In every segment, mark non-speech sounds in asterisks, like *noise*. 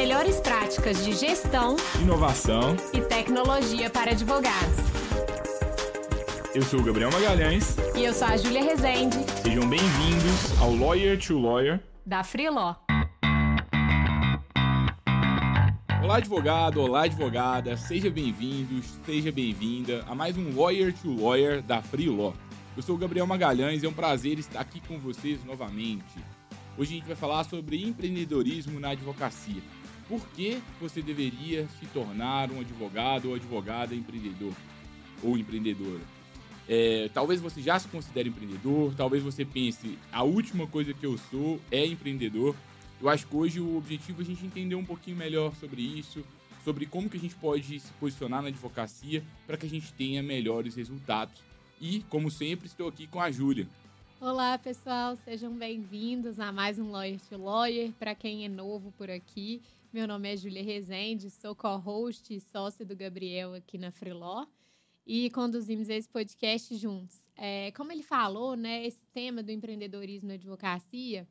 melhores práticas de gestão, inovação e tecnologia para advogados. Eu sou o Gabriel Magalhães. E eu sou a Júlia Rezende. Sejam bem-vindos ao Lawyer to Lawyer da Freeló. Olá, advogado, olá, advogada, seja bem-vindo, seja bem-vinda a mais um Lawyer to Lawyer da Freeló. Eu sou o Gabriel Magalhães e é um prazer estar aqui com vocês novamente. Hoje a gente vai falar sobre empreendedorismo na advocacia. Por que você deveria se tornar um advogado ou advogada empreendedor ou empreendedora? É, talvez você já se considere empreendedor, talvez você pense, a última coisa que eu sou é empreendedor. Eu acho que hoje o objetivo é a gente entender um pouquinho melhor sobre isso, sobre como que a gente pode se posicionar na advocacia para que a gente tenha melhores resultados. E, como sempre, estou aqui com a Júlia. Olá, pessoal, sejam bem-vindos a mais um Lawyer to Lawyer. Para quem é novo por aqui, meu nome é Júlia Rezende, sou co-host e sócia do Gabriel aqui na Freeló e conduzimos esse podcast juntos. É, como ele falou, né, esse tema do empreendedorismo na advocacia,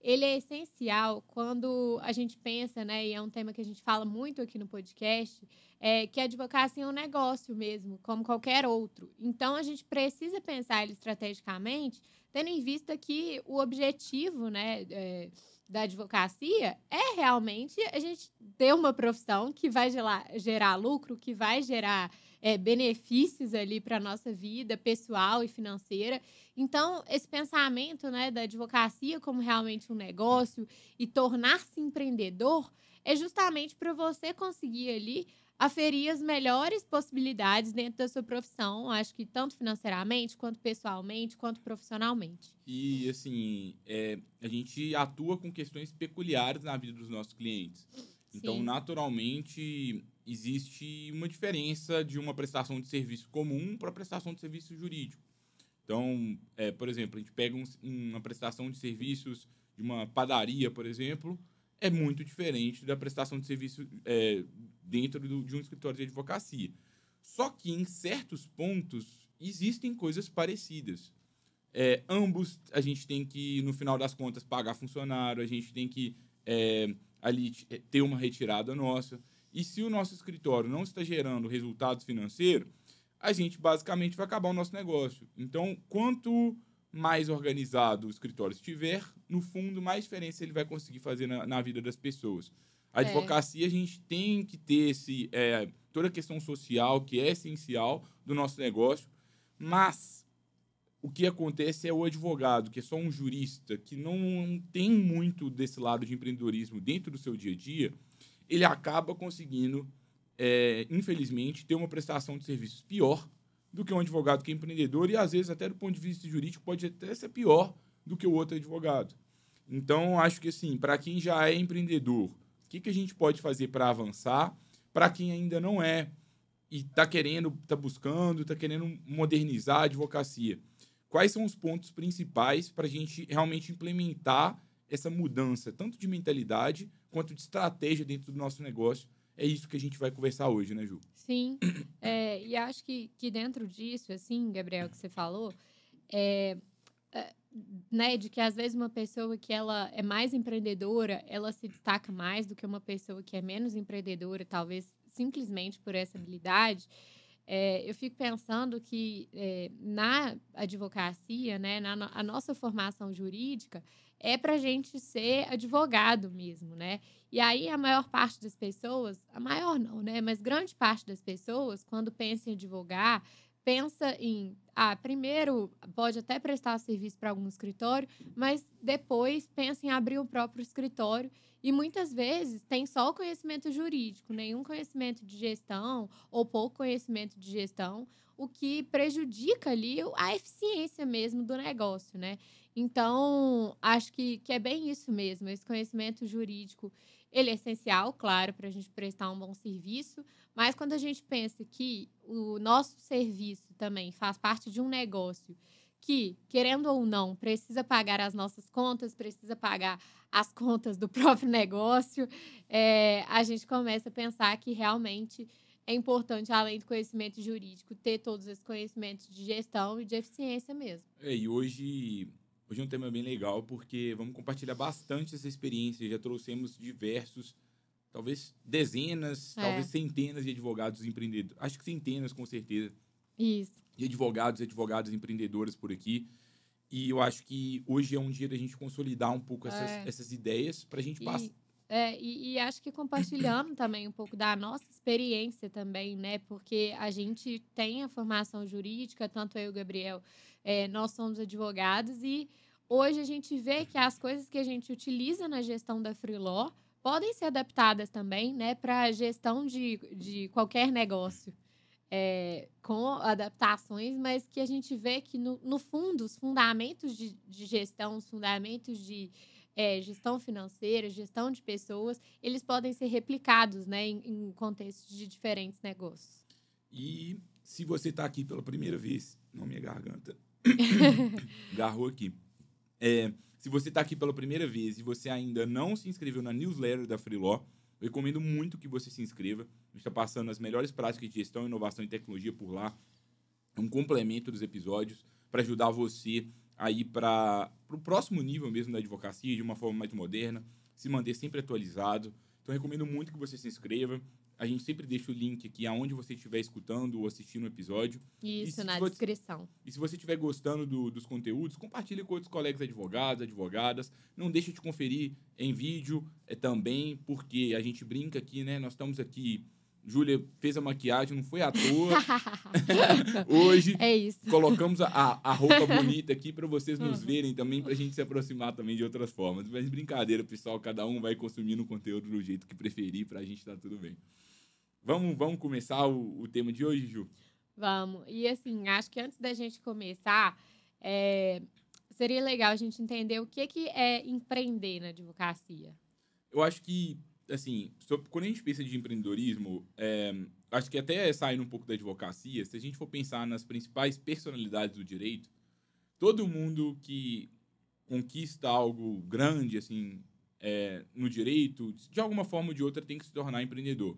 ele é essencial quando a gente pensa, né, e é um tema que a gente fala muito aqui no podcast, é que a advocacia é um negócio mesmo, como qualquer outro. Então, a gente precisa pensar ele estrategicamente tendo em vista que o objetivo né, é, da advocacia é realmente a gente ter uma profissão que vai gerar, gerar lucro, que vai gerar é, benefícios ali para a nossa vida pessoal e financeira. Então, esse pensamento né, da advocacia como realmente um negócio e tornar-se empreendedor é justamente para você conseguir ali aferir as melhores possibilidades dentro da sua profissão, acho que tanto financeiramente, quanto pessoalmente, quanto profissionalmente. E, assim, é, a gente atua com questões peculiares na vida dos nossos clientes. Então, Sim. naturalmente, existe uma diferença de uma prestação de serviço comum para prestação de serviço jurídico. Então, é, por exemplo, a gente pega um, uma prestação de serviços de uma padaria, por exemplo, é muito diferente da prestação de serviço é, dentro do, de um escritório de advocacia. Só que em certos pontos existem coisas parecidas. É, ambos a gente tem que, no final das contas, pagar funcionário, a gente tem que é, ali é, ter uma retirada nossa. E se o nosso escritório não está gerando resultados financeiros, a gente basicamente vai acabar o nosso negócio. Então, quanto mais organizado o escritório estiver, no fundo, mais diferença ele vai conseguir fazer na, na vida das pessoas. A é. advocacia, a gente tem que ter esse, é, toda a questão social, que é essencial do nosso negócio, mas o que acontece é o advogado, que é só um jurista, que não tem muito desse lado de empreendedorismo dentro do seu dia a dia, ele acaba conseguindo, é, infelizmente, ter uma prestação de serviços pior do que um advogado que é empreendedor e, às vezes, até do ponto de vista jurídico, pode até ser pior do que o outro advogado. Então, acho que, assim, para quem já é empreendedor, que, que a gente pode fazer para avançar? Para quem ainda não é e está querendo, está buscando, está querendo modernizar a advocacia, quais são os pontos principais para a gente realmente implementar essa mudança, tanto de mentalidade quanto de estratégia dentro do nosso negócio, é isso que a gente vai conversar hoje, né, Ju? Sim. É, e acho que, que dentro disso, assim, Gabriel, que você falou, é, é, né, de que às vezes uma pessoa que ela é mais empreendedora, ela se destaca mais do que uma pessoa que é menos empreendedora, talvez simplesmente por essa habilidade. É, eu fico pensando que é, na advocacia, né, na a nossa formação jurídica, é para gente ser advogado mesmo, né? E aí a maior parte das pessoas, a maior não, né? Mas grande parte das pessoas, quando pensa em advogar, pensa em, ah, primeiro pode até prestar serviço para algum escritório, mas depois pensa em abrir o próprio escritório e muitas vezes tem só o conhecimento jurídico, nenhum conhecimento de gestão ou pouco conhecimento de gestão, o que prejudica ali a eficiência mesmo do negócio, né? Então, acho que, que é bem isso mesmo. Esse conhecimento jurídico, ele é essencial, claro, para a gente prestar um bom serviço, mas quando a gente pensa que o nosso serviço também faz parte de um negócio que, querendo ou não, precisa pagar as nossas contas, precisa pagar as contas do *laughs* próprio negócio, é, a gente começa a pensar que realmente é importante, além do conhecimento jurídico, ter todos esses conhecimentos de gestão e de eficiência mesmo. É, e hoje, hoje é um tema bem legal, porque vamos compartilhar bastante essa experiência. Já trouxemos diversos talvez dezenas, É. talvez centenas de advogados empreendedores. Acho que centenas, com certeza, Isso. de advogados e advogadas empreendedores por aqui. E eu acho que hoje é um dia da gente consolidar um pouco essas, É. essas ideias para a gente passar. E, é, e, e acho que compartilhando *coughs* também um pouco da nossa experiência também, né? Porque a gente tem a formação jurídica, tanto eu e o Gabriel, é, nós somos advogados e hoje a gente vê que as coisas que a gente utiliza na gestão da Freeló podem ser adaptadas também, né, para a gestão de, de qualquer negócio. É, com adaptações, mas que a gente vê que, no, no fundo, os fundamentos de, de gestão, os fundamentos de é, gestão financeira, gestão de pessoas, eles podem ser replicados né, em, em contextos de diferentes negócios. E se você está aqui pela primeira vez, não minha garganta, *laughs* garrou aqui. É, se você está aqui pela primeira vez e você ainda não se inscreveu na newsletter da Freeló, eu recomendo muito que você se inscreva. A gente está passando as melhores práticas de gestão, inovação e tecnologia por lá. É um complemento dos episódios para ajudar você a ir para o próximo nível mesmo da advocacia, de uma forma mais moderna, se manter sempre atualizado. Então, recomendo muito que você se inscreva. A gente sempre deixa o link aqui aonde você estiver escutando ou assistindo o episódio. Isso, na você- descrição. E se você estiver gostando do- dos conteúdos, compartilhe com outros colegas advogados, advogadas. Não deixe de conferir em vídeo é, também, porque a gente brinca aqui, né? Nós estamos aqui. Júlia fez a maquiagem, não foi à toa. *laughs* *laughs* Hoje é isso. colocamos a, a roupa bonita aqui para vocês nos Uhum. verem também, para a gente se aproximar também de outras formas. Mas brincadeira, pessoal, cada um vai consumindo o conteúdo do jeito que preferir, para a gente tá tudo bem. Vamos, vamos começar o, o tema de hoje, Ju? Vamos. E assim, acho que antes da gente começar, é, seria legal a gente entender o que, que é empreender na advocacia. Eu acho que, assim, sobre- quando a gente pensa de empreendedorismo, é, acho que até saindo um pouco da advocacia, se a gente for pensar nas principais personalidades do direito, todo mundo que conquista algo grande, assim, é, no direito, de alguma forma ou de outra, tem que se tornar empreendedor.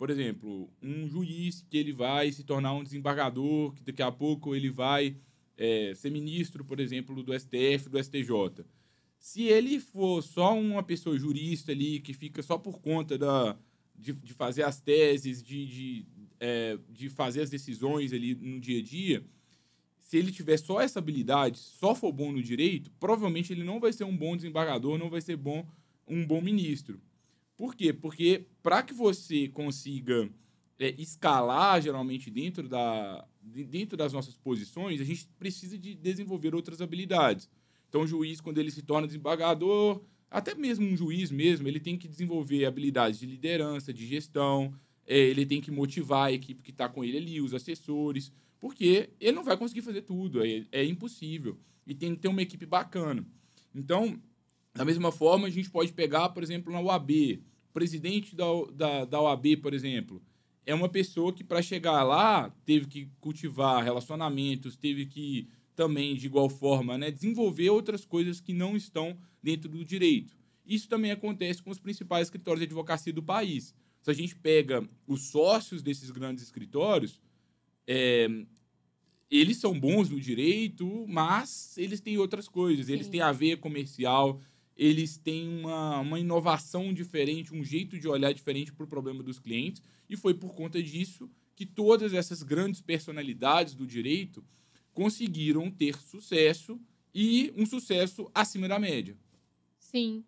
Por exemplo, um juiz que ele vai se tornar um desembargador, que daqui a pouco ele vai é, ser ministro, por exemplo, do STF, do STJ. Se ele for só uma pessoa jurista ali, que fica só por conta da, de, de fazer as teses, de, de, é, de fazer as decisões ali no dia a dia, se ele tiver só essa habilidade, só for bom no direito, provavelmente ele não vai ser um bom desembargador, não vai ser bom, um bom ministro. Por quê? Porque para que você consiga é, escalar geralmente dentro, da, de- dentro das nossas posições, a gente precisa de desenvolver outras habilidades. Então, o juiz, quando ele se torna desembargador, até mesmo um juiz mesmo, ele tem que desenvolver habilidades de liderança, de gestão, é, ele tem que motivar a equipe que está com ele ali, os assessores, porque ele não vai conseguir fazer tudo, é, é impossível. E tem que ter uma equipe bacana. Então, da mesma forma, a gente pode pegar, por exemplo, na UAB, presidente da, da, da OAB, por exemplo, é uma pessoa que, para chegar lá, teve que cultivar relacionamentos, teve que também, de igual forma, né, desenvolver outras coisas que não estão dentro do direito. Isso também acontece com os principais escritórios de advocacia do país. Se a gente pega os sócios desses grandes escritórios, é, eles são bons no direito, mas eles têm outras coisas. Eles Sim. têm a veia comercial, eles têm uma, uma inovação diferente, um jeito de olhar diferente para o problema dos clientes. E foi por conta disso que todas essas grandes personalidades do direito conseguiram ter sucesso e um sucesso acima da média. Sim.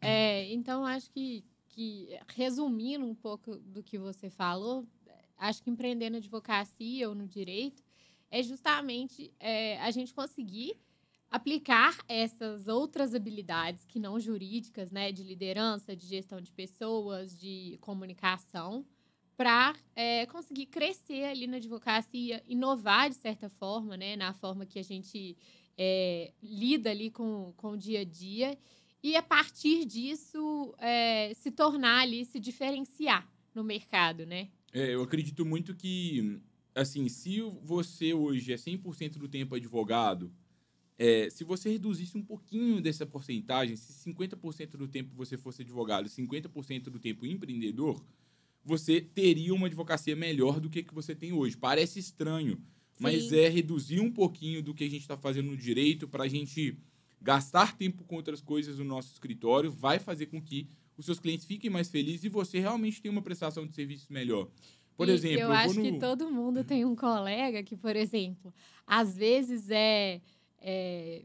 É, então, acho que, que, resumindo um pouco do que você falou, acho que empreender na advocacia ou no direito é justamente é, a gente conseguir aplicar essas outras habilidades que não jurídicas, né, de liderança, de gestão de pessoas, de comunicação, para conseguir crescer ali na advocacia, inovar de certa forma, né, na forma que a gente é, lida ali com, com o dia a dia e a partir disso é, se tornar ali, se diferenciar no mercado, né? É, eu acredito muito que, assim, se você hoje é 100% do tempo advogado, é, se você reduzisse um pouquinho dessa porcentagem, se 50% do tempo você fosse advogado e 50% do tempo empreendedor, você teria uma advocacia melhor do que que você tem hoje. Parece estranho, mas Sim. é reduzir um pouquinho do que a gente está fazendo no direito para a gente gastar tempo com outras coisas no nosso escritório, vai fazer com que os seus clientes fiquem mais felizes e você realmente tem uma prestação de serviço melhor. Por E exemplo, eu eu acho no... que todo mundo tem um colega que, por exemplo, às vezes é, é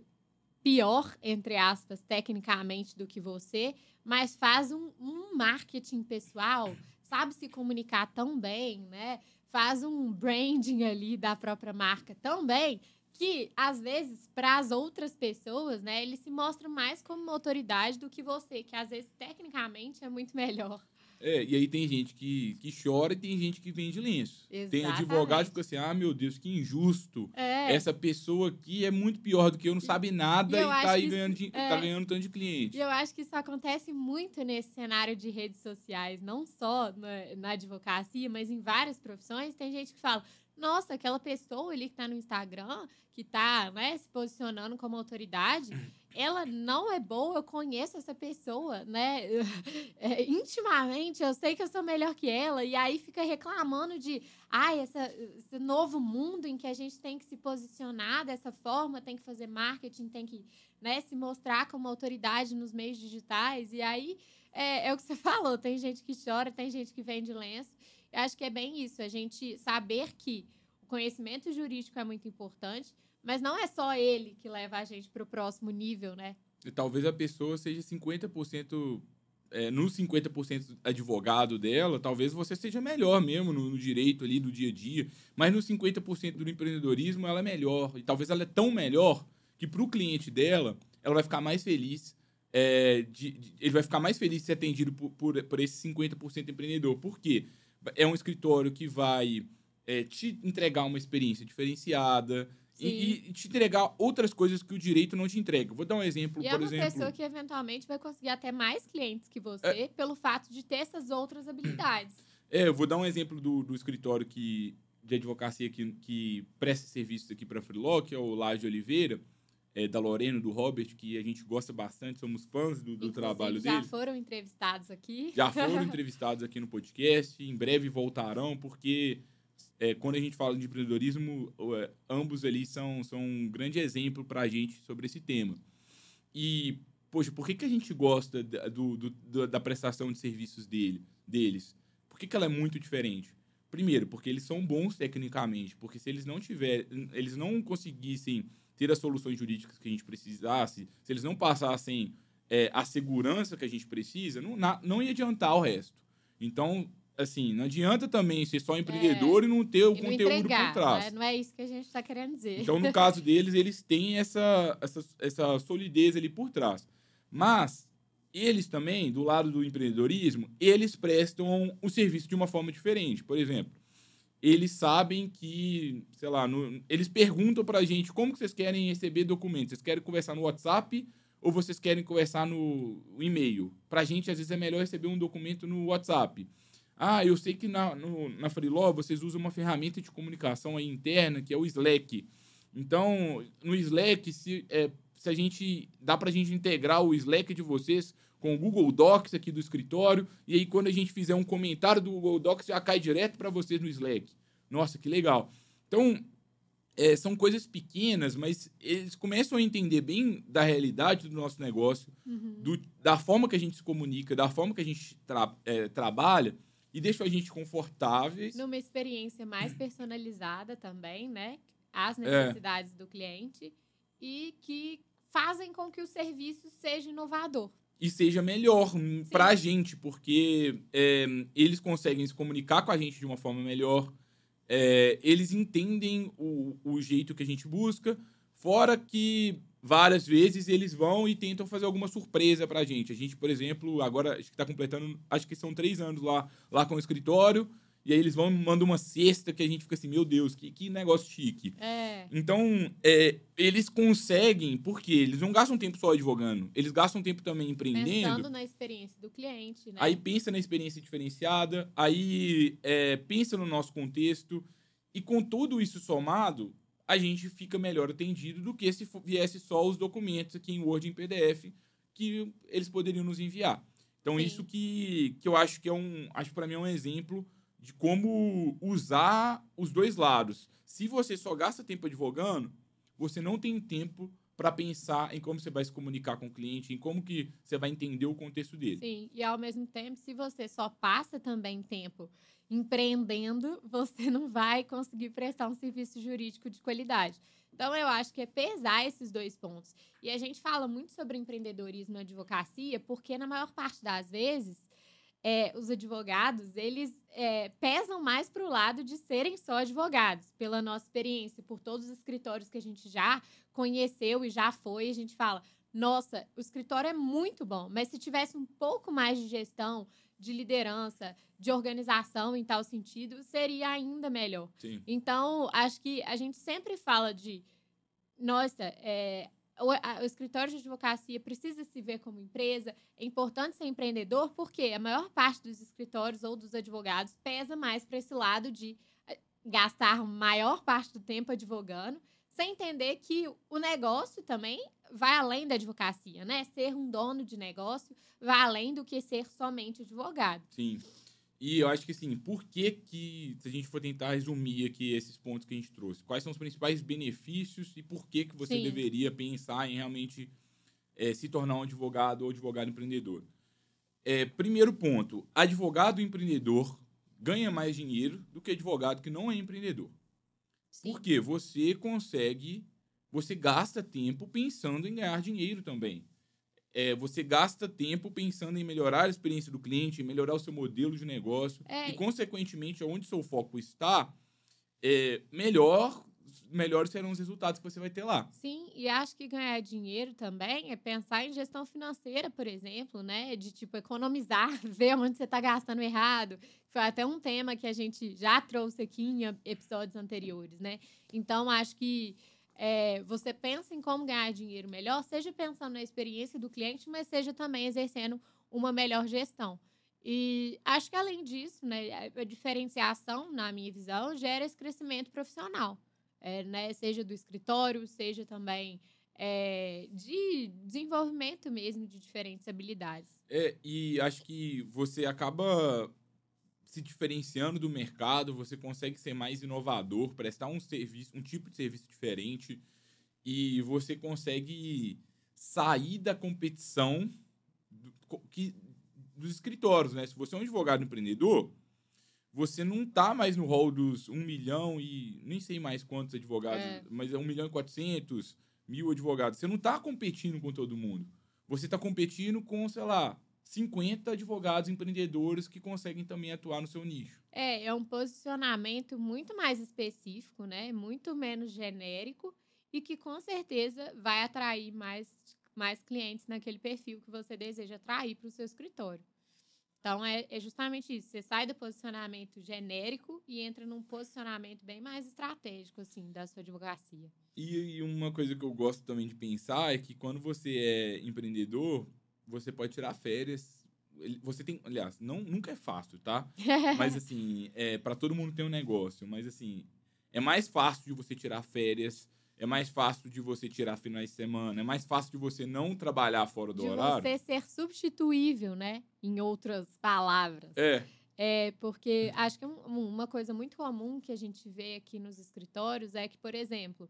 pior, entre aspas, tecnicamente do que você, mas faz um, um marketing pessoal, sabe se comunicar tão bem, né? Faz um branding ali da própria marca tão bem que, às vezes, para as outras pessoas, né, ele se mostra mais como uma autoridade do que você, que às vezes, tecnicamente, é muito melhor. É, e aí tem gente que, que chora e tem gente que vende lenço. Tem advogado que fica assim, ah, meu Deus, que injusto. É. Essa pessoa aqui é muito pior do que eu, não sabe nada E e, tá aí ganhando, isso- de- é. tá ganhando tanto de cliente. E eu acho que isso acontece muito nesse cenário de redes sociais, não só na, na advocacia, mas em várias profissões. Tem gente que fala: nossa, aquela pessoa ali que está no Instagram, que está né, se posicionando como autoridade, *clears throat* ela não é boa, eu conheço essa pessoa, né? *laughs* É, intimamente, eu sei que eu sou melhor que ela, e aí fica reclamando de ai, essa, esse novo mundo em que a gente tem que se posicionar dessa forma, tem que fazer marketing, tem que né, se mostrar como autoridade nos meios digitais. E aí é, é o que você *laughs* falou: tem gente que chora, tem gente que vende lenço. Eu acho que é bem isso, a gente saber que o conhecimento jurídico é muito importante, mas não é só ele que leva a gente para o próximo nível, né? E talvez a pessoa seja 50%, é, no 50% advogado dela, talvez você seja melhor mesmo no, no direito ali do dia a dia, mas no 50% do empreendedorismo ela é melhor. E talvez ela é tão melhor que para o cliente dela, ela vai ficar mais feliz. é, de- de- ele vai ficar mais feliz de ser atendido por, por, por esse 50% empreendedor. Por quê? É um escritório que vai é, te entregar uma experiência diferenciada. E, e te entregar outras coisas que o direito não te entrega. Vou dar um exemplo, E é por uma exemplo. pessoa que eventualmente vai conseguir até mais clientes que você pelo fato de ter essas outras habilidades. É, eu vou dar um exemplo do, do escritório que, de advocacia que, que presta serviços aqui para a Freeló, que é o Laje Oliveira, é, da Lorena, do Robert, que a gente gosta bastante, somos fãs do, do trabalho já dele. foram entrevistados aqui. Já foram *laughs* entrevistados aqui no podcast, em breve voltarão, porque é, quando a gente fala de empreendedorismo, é, ambos ali são, são um grande exemplo para a gente sobre esse tema. E, poxa, por que, que a gente gosta da, do, do- da prestação de serviços dele, deles? Por que, que ela é muito diferente? Primeiro, porque eles são bons tecnicamente, porque se eles não tiverem, eles não conseguissem ter as soluções jurídicas que a gente precisasse, se eles não passassem é, a segurança que a gente precisa, não, na- não ia adiantar o resto. Então, assim, não adianta também ser só empreendedor e não ter o É. Conteúdo entregar, por trás. né? Não é isso que a gente está querendo dizer. Então, no *laughs* caso deles, eles têm essa, essa, essa solidez ali por trás. Mas eles também, do lado do empreendedorismo, eles prestam o serviço de uma forma diferente. Por exemplo, eles sabem que, sei lá, no- eles perguntam pra gente como que vocês querem receber documentos. Vocês querem conversar no WhatsApp ou vocês querem conversar no e-mail? Pra gente, às vezes, é melhor receber um documento no WhatsApp. Ah, eu sei que na, no, na Freeló vocês usam uma ferramenta de comunicação interna, que é o Slack. Então, no Slack, se, é, se a gente. dá pra gente integrar o Slack de vocês com o Google Docs aqui do escritório, e aí quando a gente fizer um comentário do Google Docs, já cai direto para vocês no Slack. Nossa, que legal. Então, é, são coisas pequenas, mas eles começam a entender bem da realidade do nosso negócio, Uhum. do- da forma que a gente se comunica, da forma que a gente tra- é, trabalha, e deixam a gente confortáveis. Numa experiência mais personalizada também, né? As É. necessidades do cliente e que fazem com que o serviço seja inovador. e seja melhor hum, pra gente, porque é, eles conseguem se comunicar com a gente de uma forma melhor, é, eles entendem o, o jeito que a gente busca, fora que várias vezes eles vão e tentam fazer alguma surpresa pra gente. A gente, por exemplo, agora acho que tá completando, acho que são três anos lá, lá com o escritório, e aí eles vão e mandam uma cesta que a gente fica assim, meu Deus, que, que negócio chique. É. Então, é, eles conseguem, porque eles não gastam tempo só advogando, eles gastam tempo também empreendendo. Pensando na experiência do cliente, né? Aí pensa na experiência diferenciada, aí é, pensa no nosso contexto, e com tudo isso somado, a gente fica melhor atendido do que se viesse só os documentos aqui em Word e em PDF que eles poderiam nos enviar. Então, Sim. isso que, que eu acho que é um. Acho para mim é um exemplo de como usar os dois lados. Se você só gasta tempo advogando, você não tem tempo para pensar em como você vai se comunicar com o cliente, em como que você vai entender o contexto dele. Sim, e ao mesmo tempo, se você só passa também tempo empreendendo, *laughs* você não vai conseguir prestar um serviço jurídico de qualidade. Então, eu acho que é pesar esses dois pontos. E a gente fala muito sobre empreendedorismo na advocacia, porque na maior parte das vezes, é, os advogados, eles é, pesam mais para o lado de serem só advogados, pela nossa experiência, por todos os escritórios que a gente já conheceu e já foi, a gente fala, nossa, o escritório é muito bom, mas se tivesse um pouco mais de gestão, de liderança, de organização em tal sentido, seria ainda melhor. Sim. Então, acho que a gente sempre fala de, nossa, é, o, a, o, escritório de advocacia precisa se ver como empresa, é importante ser empreendedor, porque a maior parte dos escritórios ou dos advogados pesa mais para esse lado de eh, gastar maior parte do tempo advogando, sem entender que o negócio também vai além da advocacia, né? Ser um dono de negócio vai além do que ser somente advogado. Sim. E eu acho que, assim, por que que, se a gente for tentar resumir aqui esses pontos que a gente trouxe, quais são os principais benefícios e por que que você Sim. deveria pensar em realmente é, se tornar um advogado ou advogado empreendedor? É, primeiro ponto, advogado empreendedor ganha mais dinheiro do que advogado que não é empreendedor. Sim. Porque você consegue, você gasta tempo pensando em ganhar dinheiro também é, você gasta tempo pensando em melhorar a experiência do cliente, em melhorar o seu modelo de negócio. É. E, consequentemente, onde seu foco está, é, melhor melhores serão os resultados que você vai ter lá. Sim, e acho que ganhar dinheiro também é pensar em gestão financeira, por exemplo, né? De tipo economizar, *laughs* ver onde você está gastando errado. Foi até um tema que a gente já trouxe aqui em episódios anteriores, né? Então acho que é, você pensa em como ganhar dinheiro melhor, seja pensando na experiência do cliente, mas seja também exercendo uma melhor gestão. E acho que além disso, né, a diferenciação, na minha visão, gera esse crescimento profissional, é, né, seja do escritório, seja também é, de desenvolvimento mesmo de diferentes habilidades. É, e acho que você acaba se diferenciando do mercado, você consegue ser mais inovador, prestar um serviço, um tipo de serviço diferente e você consegue sair da competição do, que, dos escritórios, né? Se você é um advogado empreendedor, você não tá mais no rol dos 1 milhão e nem sei mais quantos advogados, é. mas é 1 milhão e 400 mil advogados. Você não tá competindo com todo mundo. Você tá competindo com, sei lá, 50 advogados empreendedores que conseguem também atuar no seu nicho. É, é um posicionamento muito mais específico, né? Muito menos genérico e que com certeza vai atrair mais, mais clientes naquele perfil que você deseja atrair para o seu escritório. Então, é, é justamente isso. Você sai do posicionamento genérico e entra num posicionamento bem mais estratégico, assim, da sua advocacia. E, e uma coisa que eu gosto também de pensar é que quando você é empreendedor, você pode tirar férias. Você tem, aliás, não, nunca é fácil, tá? *laughs* mas assim, é para todo mundo tem um negócio, mas assim, é mais fácil de você tirar férias, é mais fácil de você tirar finais de semana, é mais fácil de você não trabalhar fora do de horário. De você ser substituível, né? Em outras palavras. É. É, porque acho que uma coisa muito comum que a gente vê aqui nos escritórios é que, por exemplo,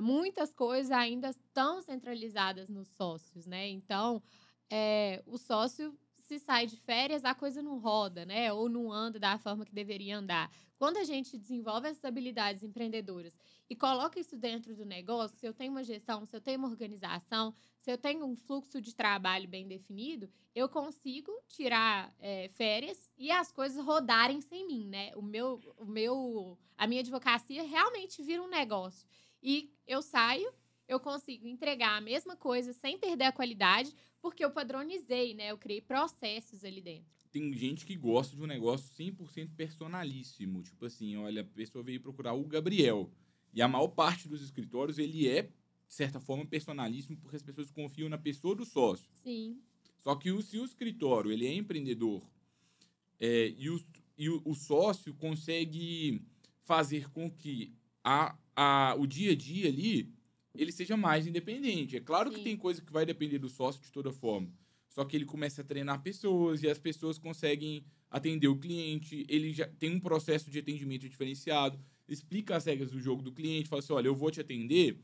muitas coisas ainda estão centralizadas nos sócios, né? Então, é, o sócio se sai de férias, a coisa não roda, né? Ou não anda da forma que deveria andar. Quando a gente desenvolve essas habilidades empreendedoras e coloca isso dentro do negócio, se eu tenho uma gestão, se eu tenho uma organização, se eu tenho um fluxo de trabalho bem definido, eu consigo tirar é, férias e as coisas rodarem sem mim, né? O meu, o meu, a minha advocacia realmente vira um negócio. E eu saio, eu consigo entregar a mesma coisa sem perder a qualidade, porque eu padronizei, né? Eu criei processos ali dentro. Tem gente que gosta de um negócio 100% personalíssimo. Tipo assim, olha, a pessoa veio procurar o Gabriel. E a maior parte dos escritórios, ele é, de certa forma, personalíssimo, porque as pessoas confiam na pessoa do sócio. Sim. Só que o, se o escritório, ele é empreendedor, é, e, o, e o, o sócio consegue fazer com que a, a, o dia a dia ali ele seja mais independente. É claro Sim. que tem coisa que vai depender do sócio de toda forma. Só que ele começa a treinar pessoas e as pessoas conseguem atender o cliente. Ele já tem um processo de atendimento diferenciado, explica as regras do jogo do cliente, fala assim: olha, eu vou te atender,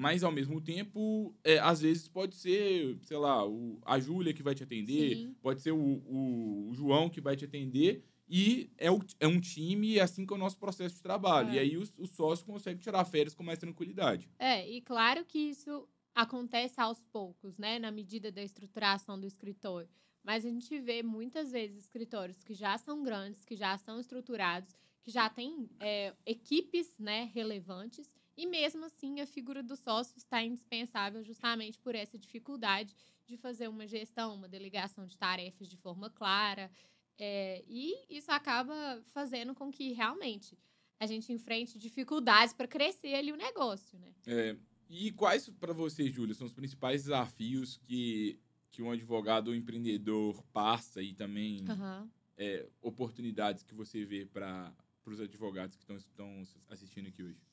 Mas, ao mesmo tempo, é, às vezes pode ser, sei lá, o, a Júlia que vai te atender, Sim. pode ser o, o, o João que vai te atender. E é, o, é um time, e assim que é o nosso processo de trabalho. É. E aí o, o sócio consegue tirar férias com mais tranquilidade. É, e claro que isso acontece aos poucos, né? Na medida da estruturação do escritório. Mas a gente vê muitas vezes escritórios que já são grandes, que já são estruturados, que já têm é, equipes né, relevantes, e mesmo assim a figura do sócio está indispensável justamente por essa dificuldade de fazer uma gestão, uma delegação de tarefas de forma clara. É, e isso acaba fazendo com que realmente a gente enfrente dificuldades para crescer ali o negócio, né? É, e quais, para você, Júlia, são os principais desafios que, que um advogado ou empreendedor passa e também Aham. é, oportunidades que você vê para os advogados que estão, estão assistindo aqui hoje?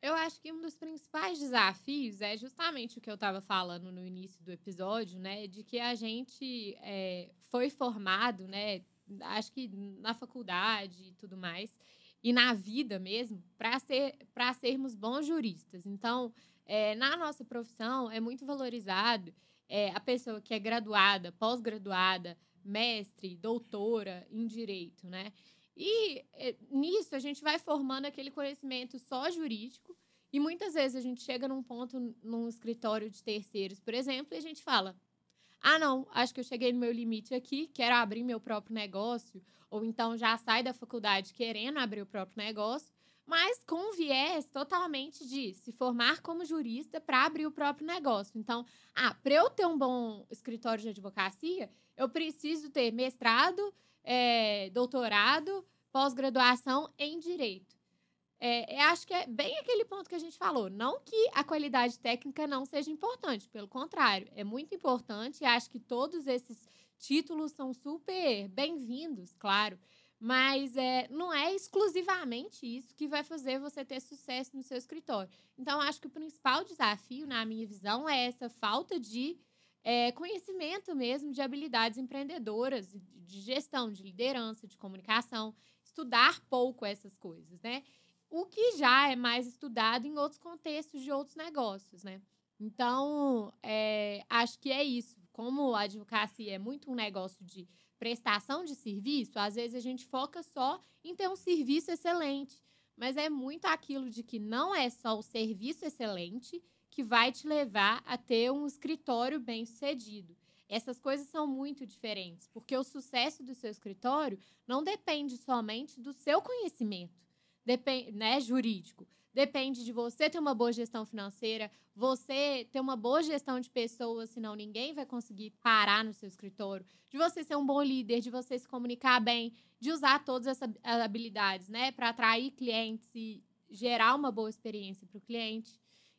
Eu acho que um dos principais desafios é justamente o que eu estava falando no início do episódio, né? De que a gente é, foi formado, né? Acho que na faculdade e tudo mais, e na vida mesmo, para ser, sermos bons juristas. Então, é, na nossa profissão, é muito valorizado é, a pessoa que é graduada, pós-graduada, mestre, doutora em direito, né? E eh, nisso a gente vai formando aquele conhecimento só jurídico. E muitas vezes a gente chega num ponto, num escritório de terceiros, por exemplo, e a gente fala: ah, não, acho que eu cheguei no meu limite aqui, quero abrir meu próprio negócio. Ou então já sai da faculdade querendo abrir o próprio negócio, mas com um viés totalmente de se formar como jurista para abrir o próprio negócio. Então, ah, para eu ter um bom escritório de advocacia, eu preciso ter mestrado, é, doutorado, pós-graduação em direito. É, acho que é bem aquele ponto que a gente falou. Não que a qualidade técnica não seja importante, pelo contrário, é muito importante acho que todos esses títulos são super bem-vindos, claro. Mas é, não é exclusivamente isso que vai fazer você ter sucesso no seu escritório. Então, acho que o principal desafio, na minha visão, é essa falta de é, conhecimento mesmo de habilidades empreendedoras, de- gestão, de liderança, de comunicação, estudar pouco essas coisas, né? O que já é mais estudado em outros contextos de outros negócios, né? Então, é, acho que é isso. Como a advocacia é muito um negócio de prestação de serviço, às vezes a gente foca só em ter um serviço excelente. Mas é muito aquilo de que não é só o serviço excelente que vai te levar a ter um escritório bem sucedido. Essas coisas são muito diferentes, porque o sucesso do seu escritório não depende somente do seu conhecimento depende, né, jurídico. Depende de você ter uma boa gestão financeira, você ter uma boa gestão de pessoas, senão ninguém vai conseguir parar no seu escritório. De você ser um bom líder, de você se comunicar bem, de usar todas essas habilidades, né, para atrair clientes e gerar uma boa experiência para o cliente.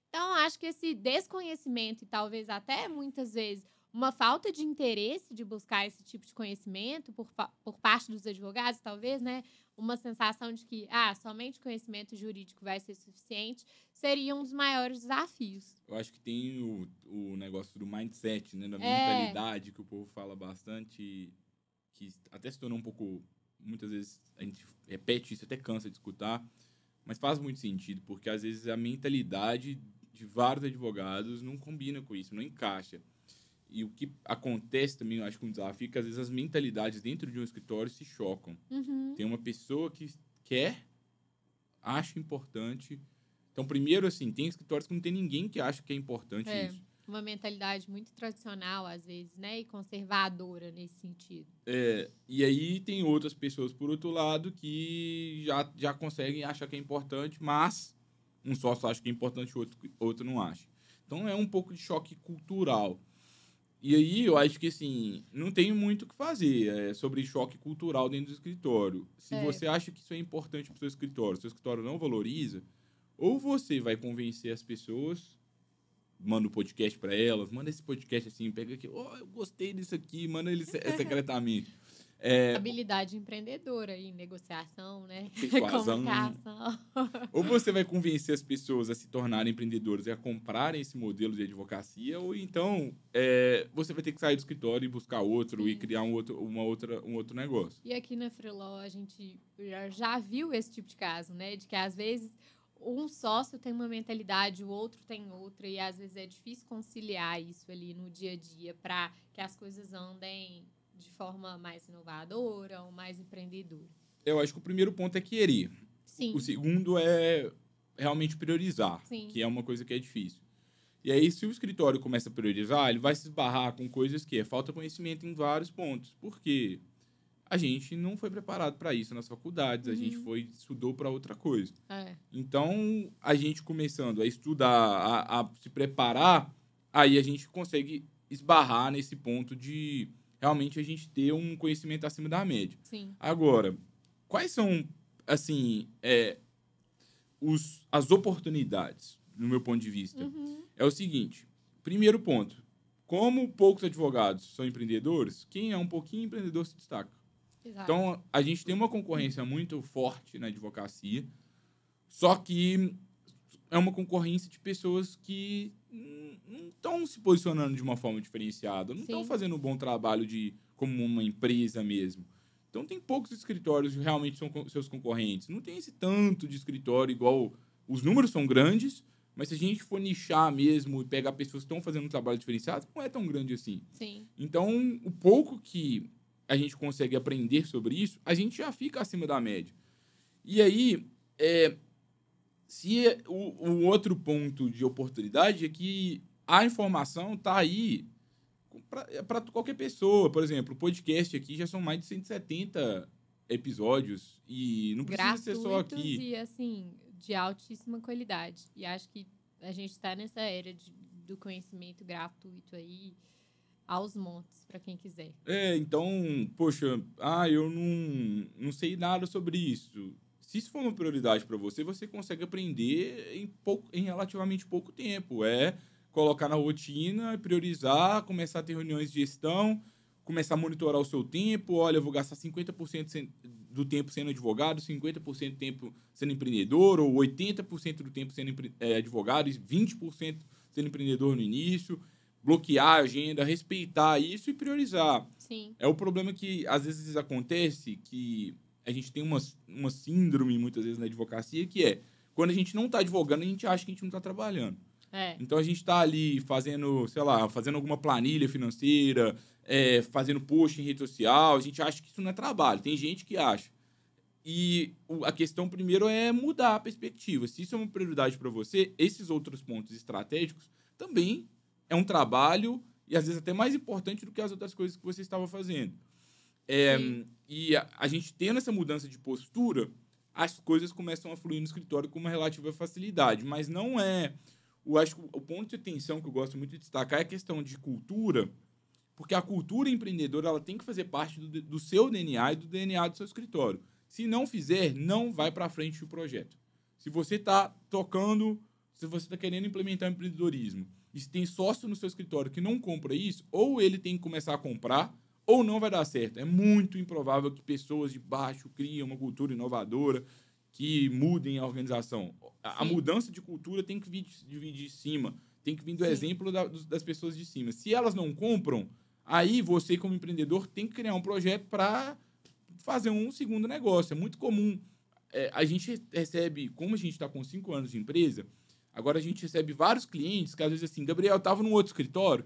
Então, acho que esse desconhecimento e talvez até muitas vezes uma falta de interesse de buscar esse tipo de conhecimento por, por parte dos advogados, talvez, né? Uma sensação de que, ah, somente conhecimento jurídico vai ser suficiente, seria um dos maiores desafios. Eu acho que tem o, o negócio do mindset, né? Da É. mentalidade que o povo fala bastante, que até se tornou um pouco. Muitas vezes a gente repete isso, até cansa de escutar, mas faz muito sentido, porque às vezes a mentalidade de vários advogados não combina com isso, não encaixa. E o que acontece também, eu acho que um desafio, é que às vezes as mentalidades dentro de um escritório se chocam. Uhum. Tem uma pessoa que quer, acha importante. Então, primeiro, assim, tem escritórios que não tem ninguém que acha que é importante É. isso. Uma mentalidade muito tradicional, às vezes, né? E conservadora nesse sentido. É, e aí tem outras pessoas, por outro lado, que já, já conseguem achar que é importante, mas um sócio acha que é importante, outro, outro não acha. Então é um pouco de choque cultural. E aí eu acho que assim, não tem muito o que fazer é, sobre choque cultural dentro do escritório. Se É. você acha que isso é importante para o seu escritório, seu escritório não valoriza, ou você vai convencer as pessoas, manda o podcast para elas, manda esse podcast assim, pega aqui, oh, eu gostei disso aqui, manda ele se- *laughs* secretamente. É, Habilidade empreendedora em negociação, né? *laughs* Persuasão. Comunicação. *laughs* ou você vai convencer as pessoas a se tornarem empreendedores e a comprarem esse modelo de advocacia, ou então é, você vai ter que sair do escritório e buscar outro e Sim. criar um outro, uma outra, um outro negócio. E aqui na Freeló a gente já viu esse tipo de caso, né? De que às vezes um sócio tem uma mentalidade, o outro tem outra, e às vezes é difícil conciliar isso ali no dia a dia para que as coisas andem de forma mais inovadora ou mais empreendedora. Eu acho que o primeiro ponto é querer. Sim. O segundo é realmente priorizar, Sim. que é uma coisa que é difícil. E aí, se o escritório começa a priorizar, ele vai se esbarrar com coisas que é falta conhecimento em vários pontos. Por quê? a gente não foi preparado para isso nas faculdades, a gente Uhum. foi estudou para outra coisa. É. Então, a gente começando a estudar, a, a se preparar, aí a gente consegue esbarrar nesse ponto de realmente a gente ter um conhecimento acima da média. Sim. Agora, quais são, assim, é, os, as oportunidades, no meu ponto de vista? Uhum. É o seguinte: primeiro ponto, como poucos advogados são empreendedores, quem é um pouquinho empreendedor se destaca. Exato. Então, a gente tem uma concorrência muito forte na advocacia, só que é uma concorrência de pessoas que não estão se posicionando de uma forma diferenciada, não estão fazendo um bom trabalho de como uma empresa mesmo. Então, tem poucos escritórios que realmente são seus concorrentes. Não tem esse tanto de escritório igual. Os números são grandes, mas se a gente for nichar mesmo e pegar pessoas que estão fazendo um trabalho diferenciado, não é tão grande assim. Sim. Então, o pouco que a gente consegue aprender sobre isso, a gente já fica acima da média. E aí, é, se o, o outro ponto de oportunidade é que a informação está aí para qualquer pessoa. Por exemplo, o podcast aqui já são mais de 170 episódios e não precisa ser só aqui. e, assim, de altíssima qualidade. E acho que a gente está nessa era de- do conhecimento gratuito aí, aos montes, para quem quiser. É, então, poxa, ah, eu não, não sei nada sobre isso. Se isso for uma prioridade para você, você consegue aprender em, pouco, em relativamente pouco tempo. É colocar na rotina, priorizar, começar a ter reuniões de gestão, começar a monitorar o seu tempo. Olha, eu vou gastar 50% sen- do tempo sendo advogado, 50% do tempo sendo empreendedor, ou 80% do tempo sendo eh, advogado e 20% sendo empreendedor no início. Bloquear a agenda, respeitar isso e priorizar. Sim. É o problema que às vezes acontece que a gente tem uma, uma síndrome muitas vezes na advocacia que é quando a gente não está advogando, a gente acha que a gente não está trabalhando. É. Então a gente está ali fazendo, sei lá, fazendo alguma planilha financeira, é, fazendo post em rede social, a gente acha que isso não é trabalho. Tem gente que acha. E a questão primeiro é mudar a perspectiva. Se isso é uma prioridade para você, esses outros pontos estratégicos também é um trabalho e às vezes até mais importante do que as outras coisas que você estava fazendo. É, e a, a gente tendo essa mudança de postura, as coisas começam a fluir no escritório com uma relativa facilidade. Mas não é. Eu acho que o ponto de atenção que eu gosto muito de destacar é a questão de cultura, porque a cultura empreendedora ela tem que fazer parte do, do seu DNA e do DNA do seu escritório. Se não fizer, não vai para frente o projeto. Se você está tocando, se você está querendo implementar empreendedorismo e se tem sócio no seu escritório que não compra isso, ou ele tem que começar a comprar, ou não vai dar certo. É muito improvável que pessoas de baixo criem uma cultura inovadora que mudem a organização. A, a mudança de cultura tem que vir de, de cima, tem que vir do Sim. exemplo da- das pessoas de cima. Se elas não compram, aí você, como empreendedor, tem que criar um projeto para fazer um segundo negócio. É muito comum. É, a gente recebe, como a gente está com cinco anos de empresa, agora a gente recebe vários clientes que às vezes assim, Gabriel, estava num outro escritório,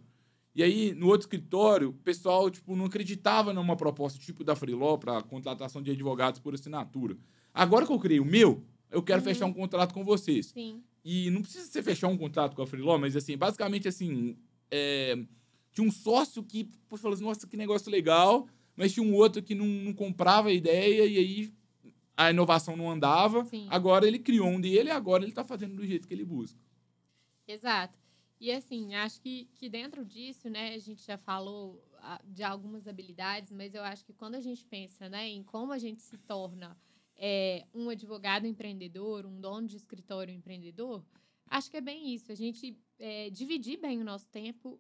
e aí no outro escritório o pessoal tipo, não acreditava numa proposta tipo da Freeló para contratação de advogados por assinatura. Agora que eu criei o meu, eu quero Uhum. fechar um contrato com vocês. Sim. E não precisa você fechar um contrato com a Freeló, mas assim, basicamente assim, é, tinha um sócio que pô, falou assim, nossa, que negócio legal, mas tinha um outro que não, não comprava a ideia e aí a inovação não andava. Sim. Agora ele criou um dele e agora ele está fazendo do jeito que ele busca. Exato. E assim, acho que, que dentro disso, né, a gente já falou ah, de algumas habilidades, mas eu acho que quando a gente pensa né, em como a gente se torna é, um advogado empreendedor, um dono de escritório empreendedor, acho que é bem isso. A gente é, dividir bem o nosso tempo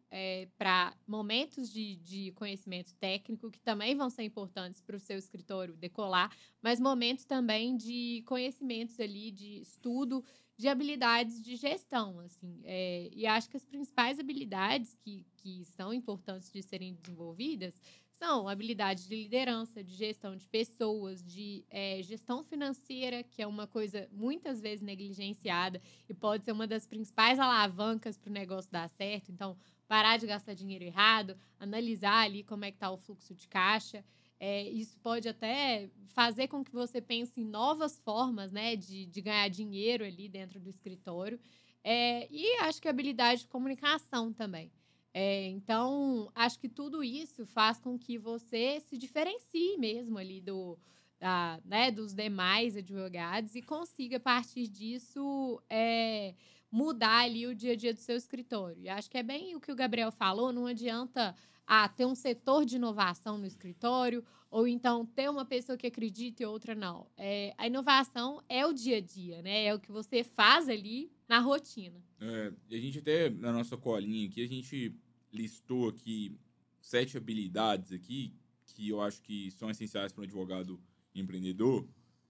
para momentos de, de conhecimento técnico, que também vão ser importantes para o seu escritório decolar, mas momentos também de conhecimentos ali, de estudo, de habilidades de gestão, assim. É, e acho que as principais habilidades que, que são importantes de serem desenvolvidas são habilidades de liderança, de gestão de pessoas, de é, gestão financeira, que é uma coisa muitas vezes negligenciada e pode ser uma das principais alavancas para o negócio dar certo. Então, parar de gastar dinheiro errado, analisar ali como é que está o fluxo de caixa. É, isso pode até fazer com que você pense em novas formas né, de, de ganhar dinheiro ali dentro do escritório. É, e acho que habilidade de comunicação também. É, então, acho que tudo isso faz com que você se diferencie mesmo ali do, da, né, dos demais advogados e consiga, a partir disso, é, mudar ali o dia a dia do seu escritório. E acho que é bem o que o Gabriel falou, não adianta ah, ter um setor de inovação no escritório, ou então ter uma pessoa que acredita e outra não. É, a inovação é o dia a dia, né? É o que você faz ali na rotina. É, a gente até, na nossa colinha aqui, a gente listou aqui sete habilidades aqui que eu acho que são essenciais para um advogado empreendedor.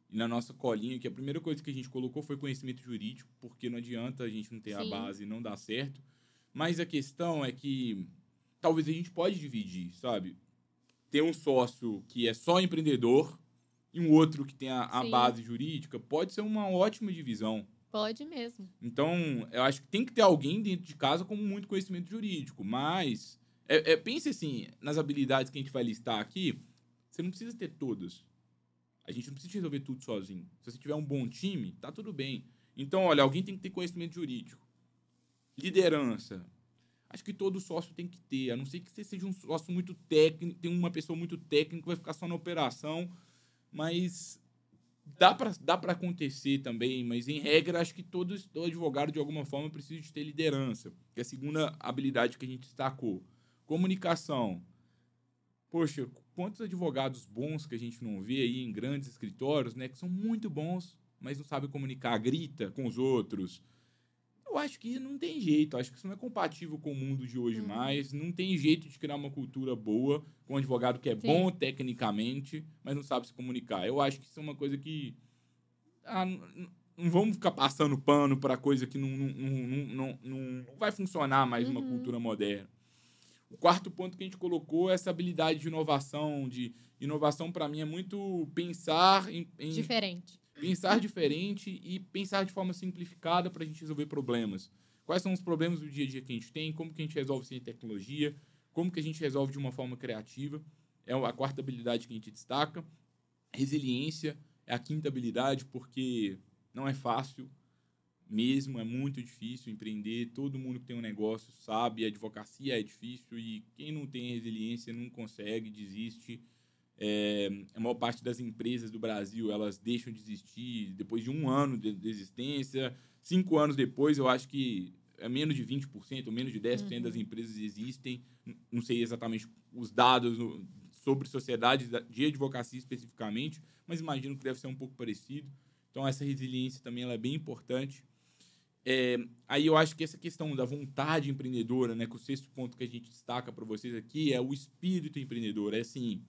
E na nossa colinha, que a primeira coisa que a gente colocou foi conhecimento jurídico, porque não adianta a gente não ter Sim. a base e não dar certo. Mas a questão é que talvez a gente pode dividir, sabe? Ter um sócio que é só empreendedor e um outro que tem a, a base jurídica pode ser uma ótima divisão. Pode mesmo. Então, eu acho que tem que ter alguém dentro de casa com muito conhecimento jurídico, mas é, é, pense assim, nas habilidades que a gente vai listar aqui, você não precisa ter todas. A gente não precisa resolver tudo sozinho. Se você tiver um bom time, tá tudo bem. Então, olha, alguém tem que ter conhecimento jurídico. Liderança. Acho que todo sócio tem que ter, a não ser que você seja um sócio muito técnico, tem uma pessoa muito técnica, vai ficar só na operação, mas dá para dá para acontecer também, mas em regra acho que todo, todo advogado de alguma forma precisa de ter liderança, que é a segunda habilidade que a gente destacou. Comunicação. Poxa, quantos advogados bons que a gente não vê aí em grandes escritórios, né, que são muito bons, mas não sabem comunicar, grita com os outros, eu acho que não tem jeito. Acho que isso não é compatível com o mundo de hoje uhum. mais. Não tem jeito de criar uma cultura boa com um advogado que é Sim. bom tecnicamente, mas não sabe se comunicar. Eu acho que isso é uma coisa que. Ah, não vamos ficar passando pano para coisa que não, não, não, não, não vai funcionar mais uhum. numa cultura moderna. O quarto ponto que a gente colocou é essa habilidade de inovação. De inovação, para mim, é muito pensar em, em. Diferente pensar diferente e pensar de forma simplificada para a gente resolver problemas. Quais são os problemas do dia a dia que a gente tem, como que a gente resolve sem tecnologia, como que a gente resolve de uma forma criativa. É a quarta habilidade que a gente destaca. Resiliência é a quinta habilidade, porque não é fácil mesmo, é muito difícil empreender. Todo mundo que tem um negócio sabe, a advocacia é difícil e quem não tem resiliência não consegue, desiste. É, a maior parte das empresas do Brasil elas deixam de existir depois de um ano de, de existência. Cinco anos depois, eu acho que é menos de 20% ou menos de 10% uhum. das empresas existem. Não sei exatamente os dados no, sobre sociedades de advocacia especificamente, mas imagino que deve ser um pouco parecido. Então, essa resiliência também ela é bem importante. É, aí eu acho que essa questão da vontade empreendedora, né, que o sexto ponto que a gente destaca para vocês aqui é o espírito empreendedor. É assim,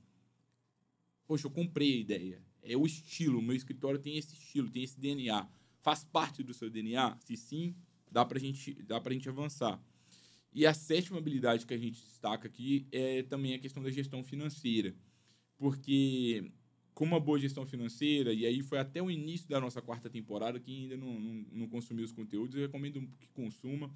Poxa, eu comprei a ideia. É o estilo. Meu escritório tem esse estilo, tem esse DNA. Faz parte do seu DNA? Se sim, dá para gente, dá gente avançar. E a sétima habilidade que a gente destaca aqui é também a questão da gestão financeira. Porque, com uma boa gestão financeira, e aí foi até o início da nossa quarta temporada, que ainda não, não, não consumiu os conteúdos, eu recomendo que consuma.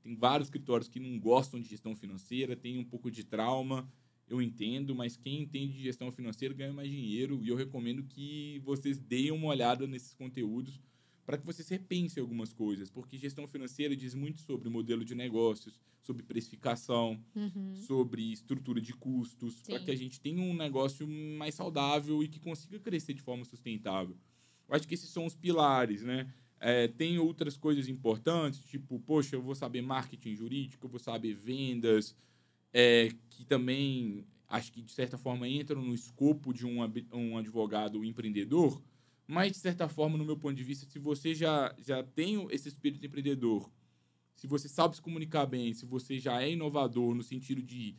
Tem vários escritórios que não gostam de gestão financeira, tem um pouco de trauma, eu entendo, mas quem entende de gestão financeira ganha mais dinheiro e eu recomendo que vocês deem uma olhada nesses conteúdos para que vocês repensem algumas coisas, porque gestão financeira diz muito sobre modelo de negócios, sobre precificação, uhum. sobre estrutura de custos, para que a gente tenha um negócio mais saudável e que consiga crescer de forma sustentável. Eu acho que esses são os pilares, né? É, tem outras coisas importantes, tipo, poxa, eu vou saber marketing jurídico, eu vou saber vendas, é, que também acho que de certa forma entram no escopo de um, um advogado empreendedor, mas de certa forma, no meu ponto de vista, se você já, já tem esse espírito empreendedor, se você sabe se comunicar bem, se você já é inovador no sentido de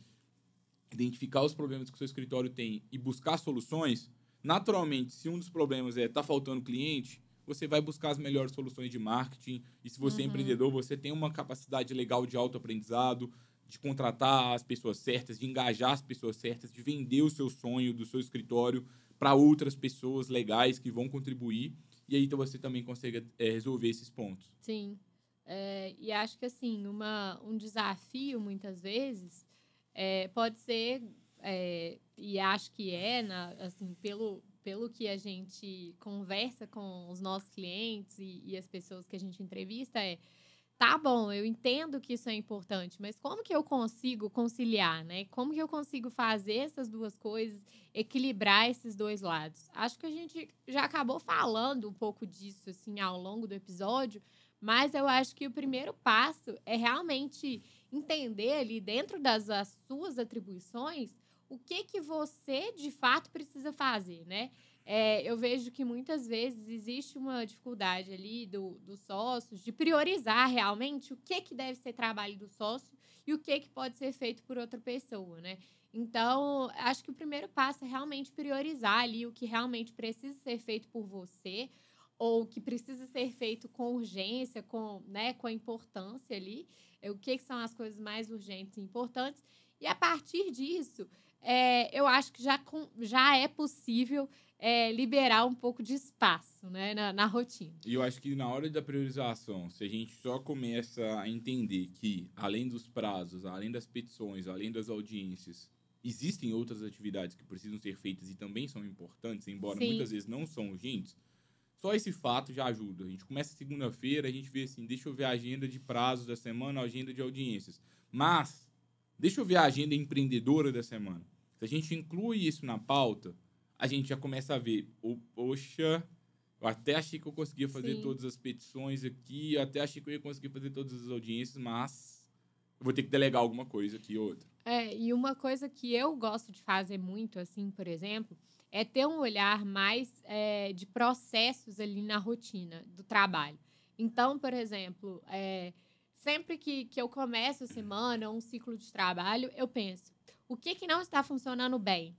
identificar os problemas que o seu escritório tem e buscar soluções, naturalmente, se um dos problemas é tá faltando cliente, você vai buscar as melhores soluções de marketing. E se você é uhum. é empreendedor, você tem uma capacidade legal de autoaprendizado, de contratar as pessoas certas, de engajar as pessoas certas, de vender o seu sonho do seu escritório para outras pessoas legais que vão contribuir. E aí então você também consegue é, resolver esses pontos. Sim. É, e acho que assim, uma, um desafio, muitas vezes, é, pode ser, é, e acho que é, na, assim, pelo, pelo que a gente conversa com os nossos clientes e, e as pessoas que a gente entrevista, é tá bom, eu entendo que isso é importante, mas como que eu consigo conciliar, né? Como que eu consigo fazer essas duas coisas, equilibrar esses dois lados? Acho que a gente já acabou falando um pouco disso assim ao longo do episódio, mas eu acho que o primeiro passo é realmente entender ali dentro das suas atribuições o que que você de fato precisa fazer, né? É, eu vejo que muitas vezes existe uma dificuldade ali do, dos sócios de priorizar realmente o que, que deve ser trabalho do sócio e o que, que pode ser feito por outra pessoa, né? Então, acho que o primeiro passo é realmente priorizar ali o que realmente precisa ser feito por você ou que precisa ser feito com urgência, com, né, com a importância ali, o que, que são as coisas mais urgentes e importantes. E a partir disso, é, eu acho que já, já é possível é, liberar um pouco de espaço né, na, na, rotina. E eu acho que na hora da priorização, se a gente só começa a entender que, além dos prazos, além das petições, além das audiências, existem outras atividades que precisam ser feitas e também são importantes, embora Sim. muitas vezes não são urgentes, só esse fato já ajuda. A gente começa segunda-feira, a gente vê assim, deixa eu ver a agenda de prazos da semana, a agenda de audiências. Mas, deixa eu ver a agenda empreendedora da semana. Se a gente inclui isso na pauta, a gente já começa a ver, oh, poxa, eu até achei que eu conseguia fazer Sim. todas as petições aqui, eu até achei que eu ia conseguir fazer todas as audiências, mas eu vou ter que delegar alguma coisa aqui outra. É, e uma coisa que eu gosto de fazer muito, assim, por exemplo, é ter um olhar mais é, de processos ali na rotina do trabalho. Então, por exemplo, é, sempre que, que eu começo a semana, um ciclo de trabalho, eu penso, o que, que não está funcionando bem?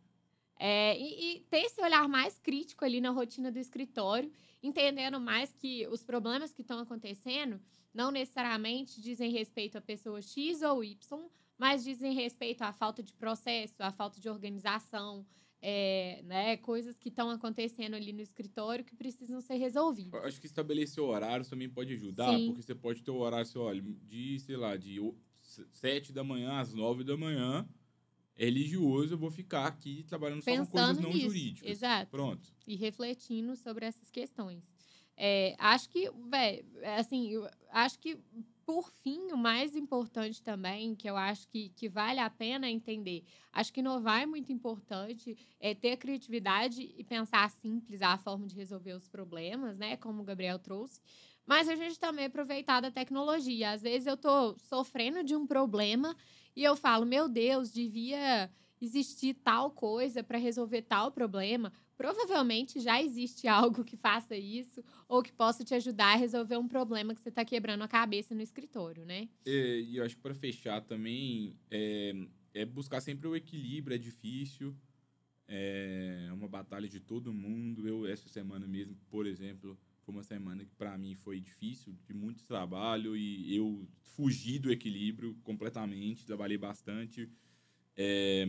É, e, e, ter esse olhar mais crítico ali na rotina do escritório, entendendo mais que os problemas que estão acontecendo não necessariamente dizem respeito a pessoa X ou Y, mas dizem respeito à falta de processo, à falta de organização, é, né, coisas que estão acontecendo ali no escritório que precisam ser resolvidas. acho que estabelecer horários também pode ajudar, Sim. porque você pode ter o horário, você olha, de, sei lá, de 7 da manhã às 9 da manhã, religioso, eu vou ficar aqui trabalhando Pensando só com coisas não nisso. jurídicas. Exato. Pronto. E refletindo sobre essas questões. É, acho que, véio, assim, acho que, por fim, o mais importante também, que eu acho que, que vale a pena entender, acho que inovar é muito importante, é ter criatividade e pensar simples a forma de resolver os problemas, né? Como o Gabriel trouxe. Mas a gente também aproveitar da tecnologia. Às vezes eu estou sofrendo de um problema e eu falo, meu Deus, devia existir tal coisa para resolver tal problema. Provavelmente já existe *laughs* algo que faça isso ou que possa te ajudar a resolver um problema que você está quebrando a cabeça no escritório, né? É, e eu acho que para fechar também é, é, buscar sempre o equilíbrio, é difícil. É uma batalha de todo mundo. Eu, essa semana mesmo, por exemplo, foi uma semana que para mim foi difícil, de muito trabalho e eu fugi do equilíbrio completamente, trabalhei bastante. É,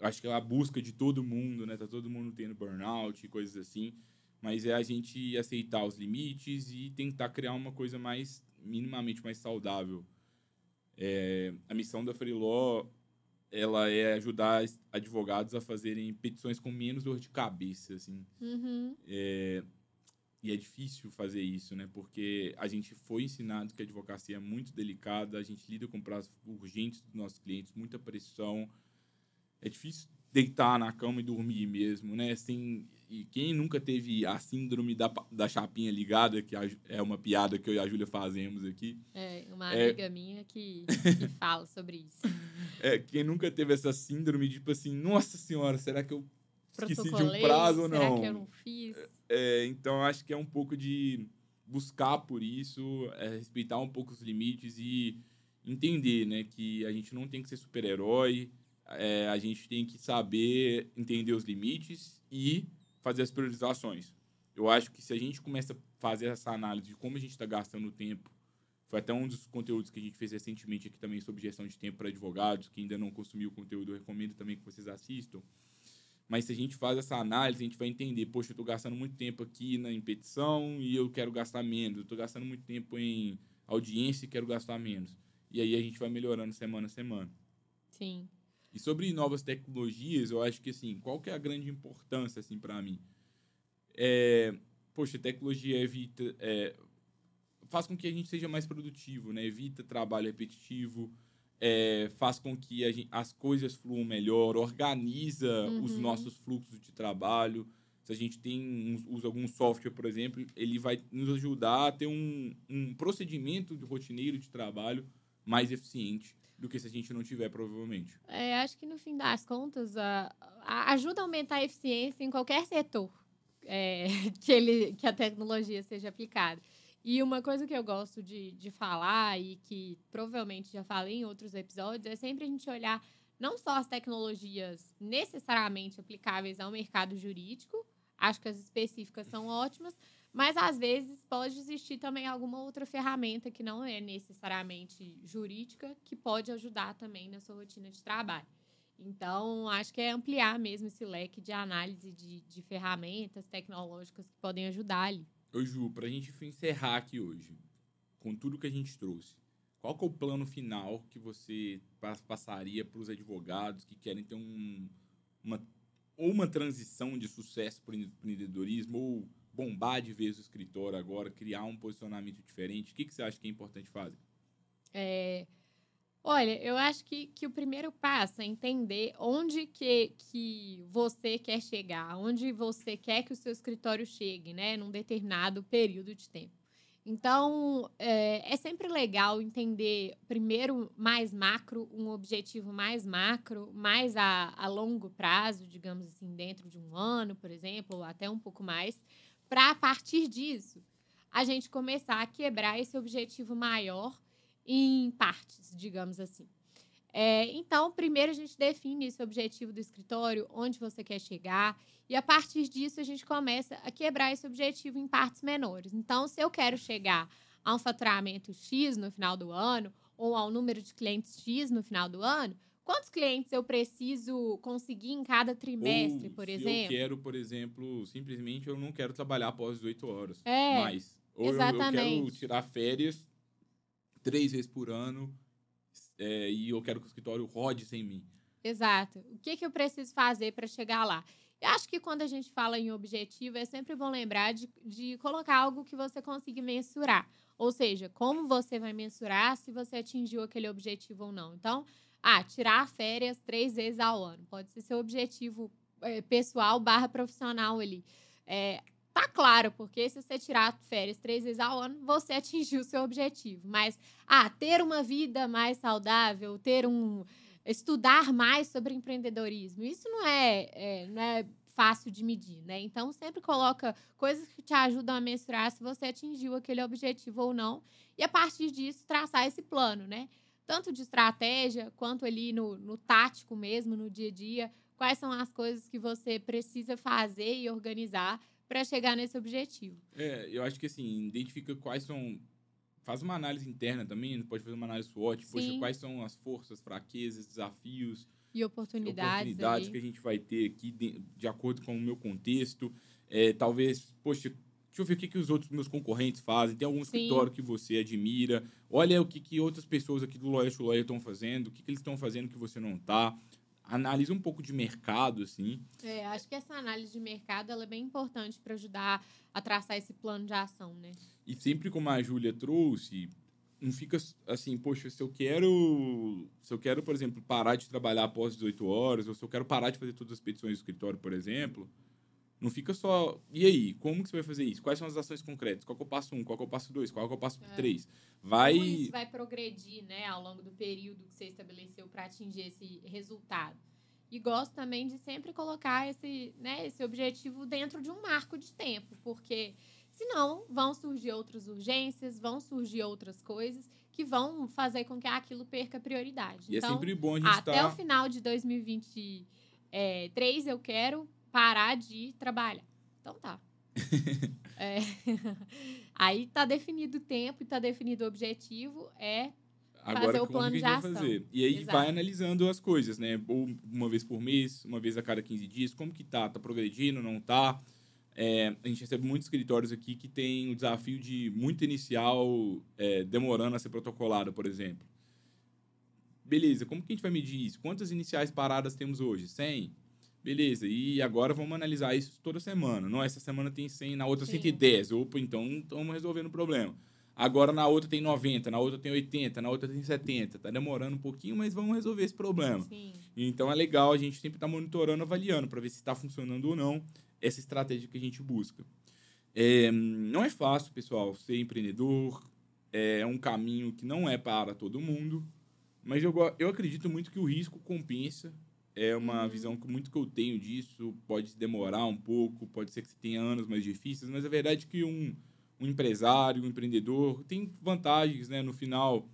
acho que é a busca de todo mundo, né? Tá todo mundo tendo burnout e coisas assim, mas é a gente aceitar os limites e tentar criar uma coisa mais minimamente mais saudável. É, a missão da Freeló ela é ajudar advogados a fazerem petições com menos dor de cabeça, assim. Uhum. É, e é difícil fazer isso, né? Porque a gente foi ensinado que a advocacia é muito delicada, a gente lida com prazos urgentes dos nossos clientes, muita pressão. É difícil deitar na cama e dormir mesmo, né? Assim, e quem nunca teve a síndrome da, da chapinha ligada, que é uma piada que eu e a Júlia fazemos aqui. É, uma é... amiga minha que, que *laughs* fala sobre isso. É, quem nunca teve essa síndrome, tipo assim, nossa senhora, será que eu esqueci de um prazo ou não? Será que eu não fiz? É, então, acho que é um pouco de buscar por isso, é, respeitar um pouco os limites e entender, né, que a gente não tem que ser super-herói, é, a gente tem que saber entender os limites e fazer as priorizações. Eu acho que se a gente começa a fazer essa análise de como a gente está gastando o tempo Foi até um dos conteúdos que a gente fez recentemente aqui também sobre gestão de tempo para advogados, que ainda não consumiu o conteúdo, eu recomendo também que vocês assistam. Mas se a gente faz essa análise, a gente vai entender, poxa, eu estou gastando muito tempo aqui na petição e eu quero gastar menos. Eu estou gastando muito tempo em audiência e quero gastar menos. E aí a gente vai melhorando semana a semana. Sim. E sobre novas tecnologias, eu acho que assim, qual que é a grande importância assim para mim? É, poxa, tecnologia evita é, faz com que a gente seja mais produtivo, né? Evita trabalho repetitivo, é, faz com que gente, as coisas fluam melhor, organiza uhum. os nossos fluxos de trabalho. Se a gente tem usa algum software, por exemplo, ele vai nos ajudar a ter um, um procedimento de rotineiro de trabalho mais eficiente do que se a gente não tiver, provavelmente. É, acho que no fim das contas, a, a ajuda a aumentar a eficiência em qualquer setor é, *laughs* que, ele, que a tecnologia seja aplicada. E uma coisa que eu gosto de, de falar e que provavelmente já falei em outros episódios é sempre a gente olhar não só as tecnologias necessariamente aplicáveis ao mercado jurídico, acho que as específicas são ótimas, mas às vezes pode existir também alguma outra ferramenta que não é necessariamente jurídica, que pode ajudar também na sua rotina de trabalho. Então, acho que é ampliar mesmo esse leque de análise de, de ferramentas tecnológicas que podem ajudar ali. Ô Ju, para a gente encerrar aqui hoje, com tudo que a gente trouxe, qual que é o plano final que você passaria para os advogados que querem ter um, uma, ou uma transição de sucesso para o empreendedorismo, ou bombar de vez o escritório agora, criar um posicionamento diferente? O que, que você acha que é importante fazer? É, olha, eu acho que, que o primeiro passo é entender onde que, que você quer chegar, onde você quer que o seu escritório chegue, né, num determinado período de tempo. Então, é, é, sempre legal entender, primeiro, mais macro, um objetivo mais macro, mais a, a longo prazo, digamos assim, dentro de um ano, por exemplo, ou até um pouco mais, para a partir disso a gente começar a quebrar esse objetivo maior em partes, digamos assim. É, então, primeiro a gente define esse objetivo do escritório, onde você quer chegar, e a partir disso a gente começa a quebrar esse objetivo em partes menores. Então, se eu quero chegar a um faturamento X no final do ano, ou ao número de clientes X no final do ano, Quantos clientes eu preciso conseguir em cada trimestre, Ou, por exemplo? Eu quero, por exemplo, simplesmente eu não quero trabalhar após 18 horas. É. Mais. Ou. Eu, eu quero tirar férias três vezes por ano é, e eu quero que o escritório rode sem mim. Exato. O que, que eu preciso fazer para chegar lá? Eu acho que quando a gente fala em objetivo, é sempre bom lembrar de, de colocar algo que você consiga mensurar. Ou seja, como você vai mensurar se você atingiu aquele objetivo ou não. Então, ah, tirar férias três vezes ao ano. Pode ser seu objetivo é, pessoal barra profissional ali. É, tá claro, porque se você tirar férias três vezes ao ano, você atingiu o seu objetivo. Mas, ah, ter uma vida mais saudável, ter um. estudar mais sobre empreendedorismo, isso não é, é não é fácil de medir, né? Então, sempre coloca coisas que te ajudam a mensurar se você atingiu aquele objetivo ou não. E a partir disso, traçar esse plano, né? tanto de estratégia quanto ali no, no tático mesmo, no dia a dia, quais são as coisas que você precisa fazer e organizar para chegar nesse objetivo. É, eu acho que assim, identifica quais são. Faz uma análise interna também, pode fazer uma análise SWOT, poxa, quais são as forças, fraquezas, desafios. E oportunidades. Oportunidades que a gente vai ter aqui de, de acordo com o meu contexto. É, talvez, poxa, Deixa eu ver o que, que os outros meus concorrentes fazem. Tem algum Sim. escritório que você admira. Olha o que, que outras pessoas aqui do Lawyer to Lawyer estão fazendo. O que, que eles estão fazendo que você não está. Analisa um pouco de mercado, assim. É, acho que essa análise de mercado ela é bem importante para ajudar a traçar esse plano de ação, né? E sempre como a Júlia trouxe, não fica assim, poxa, se eu quero, se eu quero, por exemplo, parar de trabalhar após 18 horas, ou se eu quero parar de fazer todas as petições do escritório, por exemplo, não fica só. E aí, como que você vai fazer isso? Quais são as ações concretas? Qual que é o passo um? Qual que é o passo dois? Qual que é o passo é. três? Vai. Como isso vai progredir, né, ao longo do período que você estabeleceu para atingir esse resultado? E gosto também de sempre colocar esse, né, esse objetivo dentro de um marco de tempo, porque senão vão surgir outras urgências, vão surgir outras coisas que vão fazer com que aquilo perca prioridade. E então, é sempre bom a gente Até tá... o final de 2023 eu quero parar de trabalhar. Então tá. *laughs* é, *laughs* aí tá definido o tempo e tá definido o objetivo, é Agora, fazer o plano de ação. fazer? E aí Exato. vai analisando as coisas, né? Ou uma vez por mês, uma vez a cada 15 dias, como que tá? Tá progredindo, não tá? É, a gente recebe muitos escritórios aqui que tem o desafio de muito inicial é, demorando a ser protocolado, por exemplo. Beleza, como que a gente vai medir isso? Quantas iniciais paradas temos hoje? 100? Beleza, e agora vamos analisar isso toda semana. Não, essa semana tem 100, na outra Sim. 110. Opa, então estamos resolvendo o problema. Agora na outra tem 90, na outra tem 80, na outra tem 70. Tá demorando um pouquinho, mas vamos resolver esse problema. Sim. Então é legal a gente sempre estar monitorando, avaliando para ver se está funcionando ou não essa estratégia que a gente busca. É, não é fácil, pessoal, ser empreendedor. É um caminho que não é para todo mundo, mas eu, eu acredito muito que o risco compensa. É uma visão que muito que eu tenho disso. Pode demorar um pouco, pode ser que você tenha anos mais difíceis, mas a verdade é que um, um empresário, um empreendedor, tem vantagens, né? No final,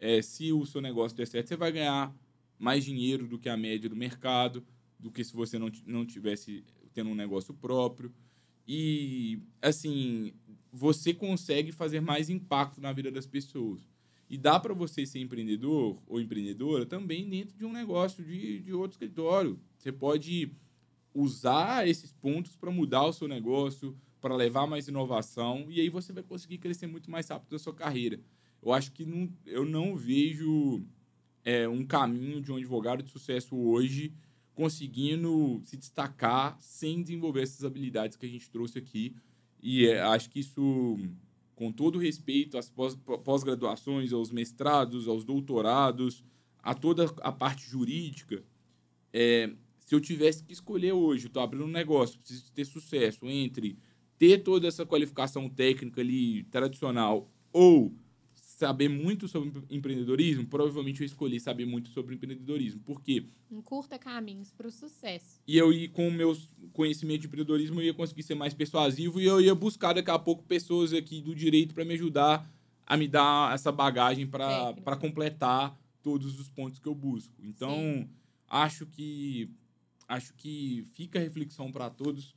é, se o seu negócio der certo, você vai ganhar mais dinheiro do que a média do mercado, do que se você não, não tivesse tendo um negócio próprio. E, assim, você consegue fazer mais impacto na vida das pessoas. E dá para você ser empreendedor ou empreendedora também dentro de um negócio de, de outro escritório. Você pode usar esses pontos para mudar o seu negócio, para levar mais inovação, e aí você vai conseguir crescer muito mais rápido na sua carreira. Eu acho que não, eu não vejo é, um caminho de um advogado de sucesso hoje conseguindo se destacar sem desenvolver essas habilidades que a gente trouxe aqui. E é, acho que isso, com todo respeito às pós- pós-graduações, aos mestrados, aos doutorados, a toda a parte jurídica, é, se eu tivesse que escolher hoje, estou abrindo um negócio, preciso ter sucesso entre ter toda essa qualificação técnica ali tradicional ou saber muito sobre empreendedorismo, provavelmente eu escolhi saber muito sobre empreendedorismo. Por quê? Encurta caminhos para o sucesso. E eu, com o meu conhecimento de empreendedorismo, eu ia conseguir ser mais persuasivo e eu ia buscar daqui a pouco pessoas aqui do direito para me ajudar a me dar essa bagagem para completar todos os pontos que eu busco. Então, Sim. acho que acho que fica a reflexão para todos.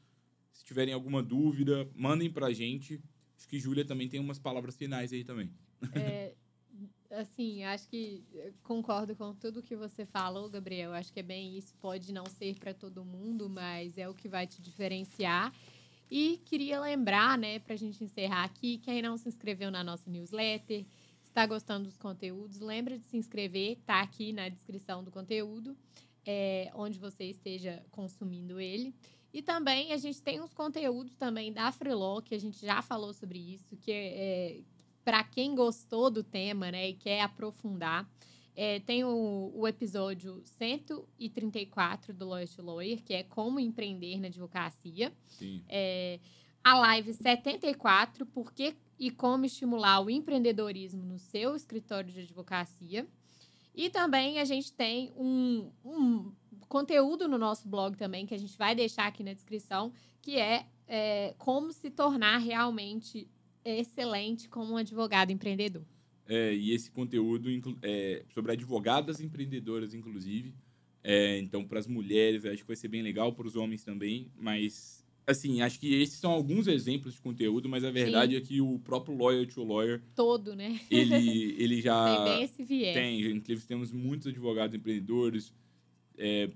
Se tiverem alguma dúvida, mandem para a gente. Acho que Júlia também tem umas palavras finais aí também. É, assim, acho que eh, concordo com tudo que você falou, Gabriel. Acho que é bem isso. Pode não ser para todo mundo, mas é o que vai te diferenciar. E queria lembrar, né, para a gente encerrar aqui, quem não se inscreveu na nossa newsletter, está gostando dos conteúdos, lembra de se inscrever, tá aqui na descrição do conteúdo, é, onde você esteja consumindo ele. E também a gente tem uns conteúdos também da Freeló, que a gente já falou sobre isso, que é, para quem gostou do tema, né, e quer aprofundar, é, tem o, o episódio 134 do Lawyer to Lawyer, que é como empreender na advocacia. Sim. É, a live 74, por que e como estimular o empreendedorismo no seu escritório de advocacia. E também a gente tem um, um conteúdo no nosso blog também, que a gente vai deixar aqui na descrição, que é, é como se tornar realmente excelente como um advogado empreendedor. É, e esse conteúdo é sobre advogadas empreendedoras, inclusive. É, então, para as mulheres, acho que vai ser bem legal, para os homens também. Mas, assim, acho que esses são alguns exemplos de conteúdo, mas a verdade é que o próprio Lawyer to Lawyer, Todo, né? ele, *laughs* ele já. Tem bem esse viés. Tem, inclusive temos muitos advogados empreendedores. É,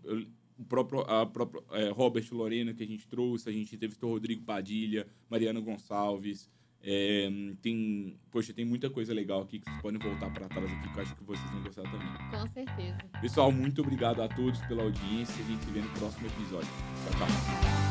o próprio, a própria é, Robert Lorena que a gente trouxe, a gente entrevistou Rodrigo Padilha, Mariana Gonçalves. É, tem, poxa, tem muita coisa legal aqui que vocês podem voltar para trás aqui, que eu acho que vocês vão gostar também. Com certeza. Pessoal, muito obrigado a todos pela audiência. A gente se vê no próximo episódio. Tchau, tchau.